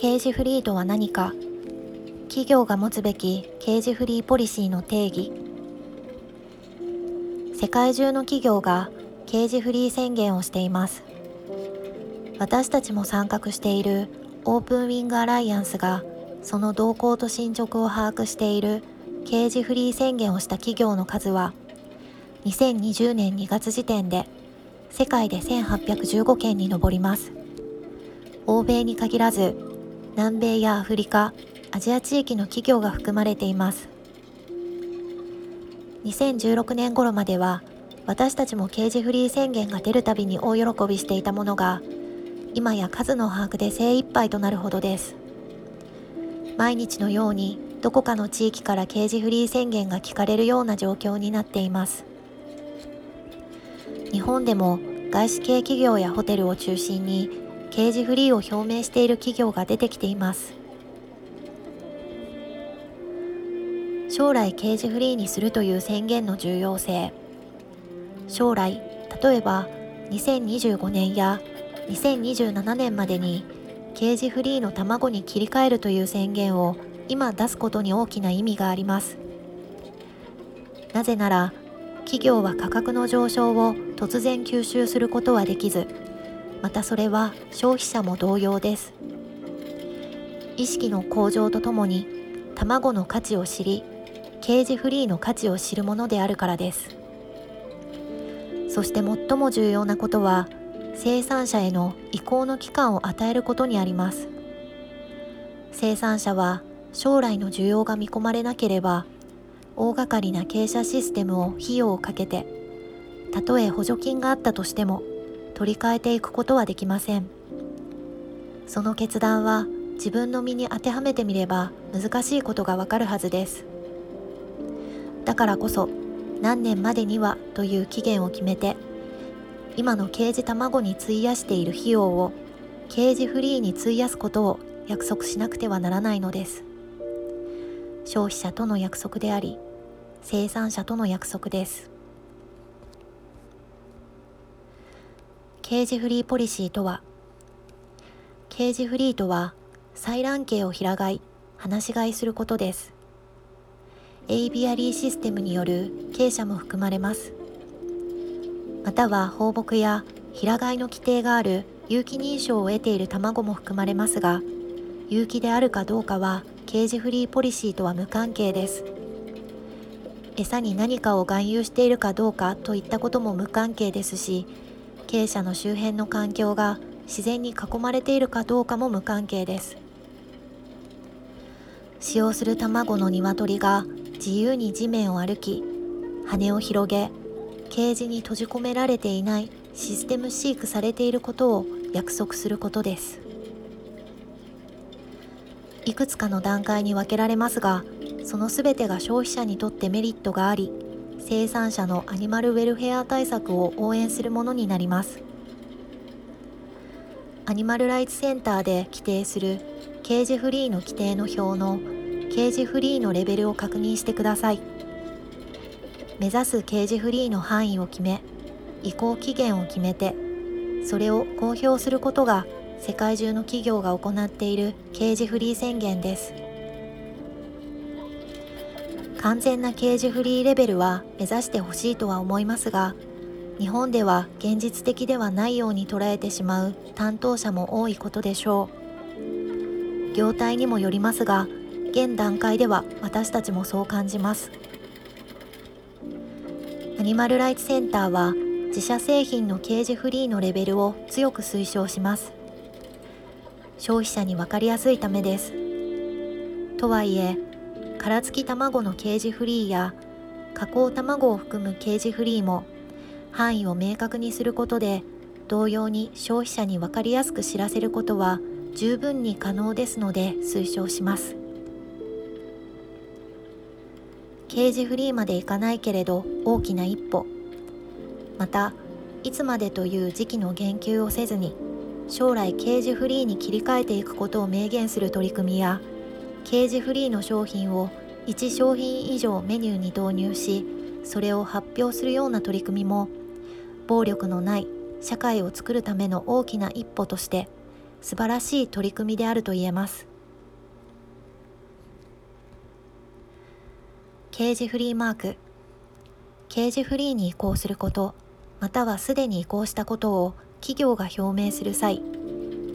刑事フリーとは何か。企業が持つべき刑事フリーポリシーの定義。世界中の企業が刑事フリー宣言をしています。私たちも参画しているオープンウィングアライアンスがその動向と進捗を把握している刑事フリー宣言をした企業の数は2020年2月時点で世界で1815件に上ります。欧米に限らず南米やアフリカアジア地域の企業が含まれています。2016年頃までは私たちも刑事フリー宣言が出るたびに大喜びしていたものが今や数の把握で精一杯となるほどです。毎日のようにどこかの地域から刑事フリー宣言が聞かれるような状況になっています。日本でも外資系企業やホテルを中心に刑事フリーを表明している企業が出てきています。将来刑事フリーにするという宣言の重要性。将来例えば2025年や2027年までに刑事フリーの卵に切り替えるという宣言を今出すことに大きな意味があります。なぜなら企業は価格の上昇を突然吸収することはできずまたそれは消費者も同様です。意識の向上とともに卵の価値を知りケージフリーの価値を知るものであるからです。そして最も重要なことは生産者への移行の期間を与えることにあります。生産者は将来の需要が見込まれなければ大掛かりな傾斜システムを費用をかけてたとえ補助金があったとしても取り替えていくことはできません。その決断は自分の身に当てはめてみれば難しいことがわかるはずです。だからこそ何年までにはという期限を決めて今の刑事卵に費やしている費用を刑事フリーに費やすことを約束しなくてはならないのです。消費者との約束であり生産者との約束です。刑事フリーポリシーとは刑事フリーとは採卵形を平飼い放し飼いすることです。エイビアリーシステムによる傾斜も含まれます。または放牧や平飼いの規定がある有機認証を得ている卵も含まれますが有機であるかどうかは刑事フリーポリシーとは無関係です。餌に何かを含有しているかどうかといったことも無関係ですし鶏舎の周辺の環境が自然に囲まれているかどうかも無関係です。使用する卵の鶏が自由に地面を歩き羽を広げケージに閉じ込められていないシステム飼育されていることを約束することです。いくつかの段階に分けられますがその全てが消費者にとってメリットがあり生産者のアニマルウェルフェア対策を応援するものになります。アニマルライツセンターで規定するケージフリーの規定の表のケージフリーのレベルを確認してください。目指すケージフリーの範囲を決め移行期限を決めてそれを公表することが世界中の企業が行っているケージフリー宣言です。完全なケージフリーレベルは目指してほしいとは思いますが日本では現実的ではないように捉えてしまう担当者も多いことでしょう。業態にもよりますが現段階では私たちもそう感じます。アニマルライツセンターは自社製品のケージフリーのレベルを強く推奨します。消費者に分かりやすいためです。とはいえ殻付き卵のケージフリーや加工卵を含むケージフリーも範囲を明確にすることで同様に消費者に分かりやすく知らせることは十分に可能ですので推奨します。ケージフリーまでいかないけれど大きな一歩。またいつまでという時期の言及をせずに将来ケージフリーに切り替えていくことを明言する取り組みやケージフリーの商品を1商品以上メニューに導入しそれを発表するような取り組みも暴力のない社会を作るための大きな一歩として素晴らしい取り組みであると言えます。刑事フリーマーク。刑事フリーに移行することまたはすでに移行したことを企業が表明する際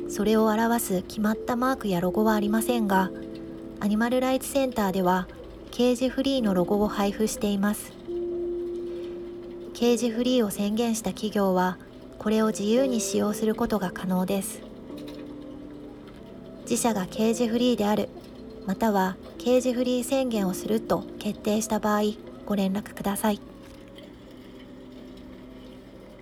それを表す決まったマークやロゴはありませんがアニマルライツセンターではケージフリーのロゴを配布していますケージフリーを宣言した企業はこれを自由に使用することが可能です自社がケージフリーであるまたはケージフリー宣言をすると決定した場合ご連絡ください。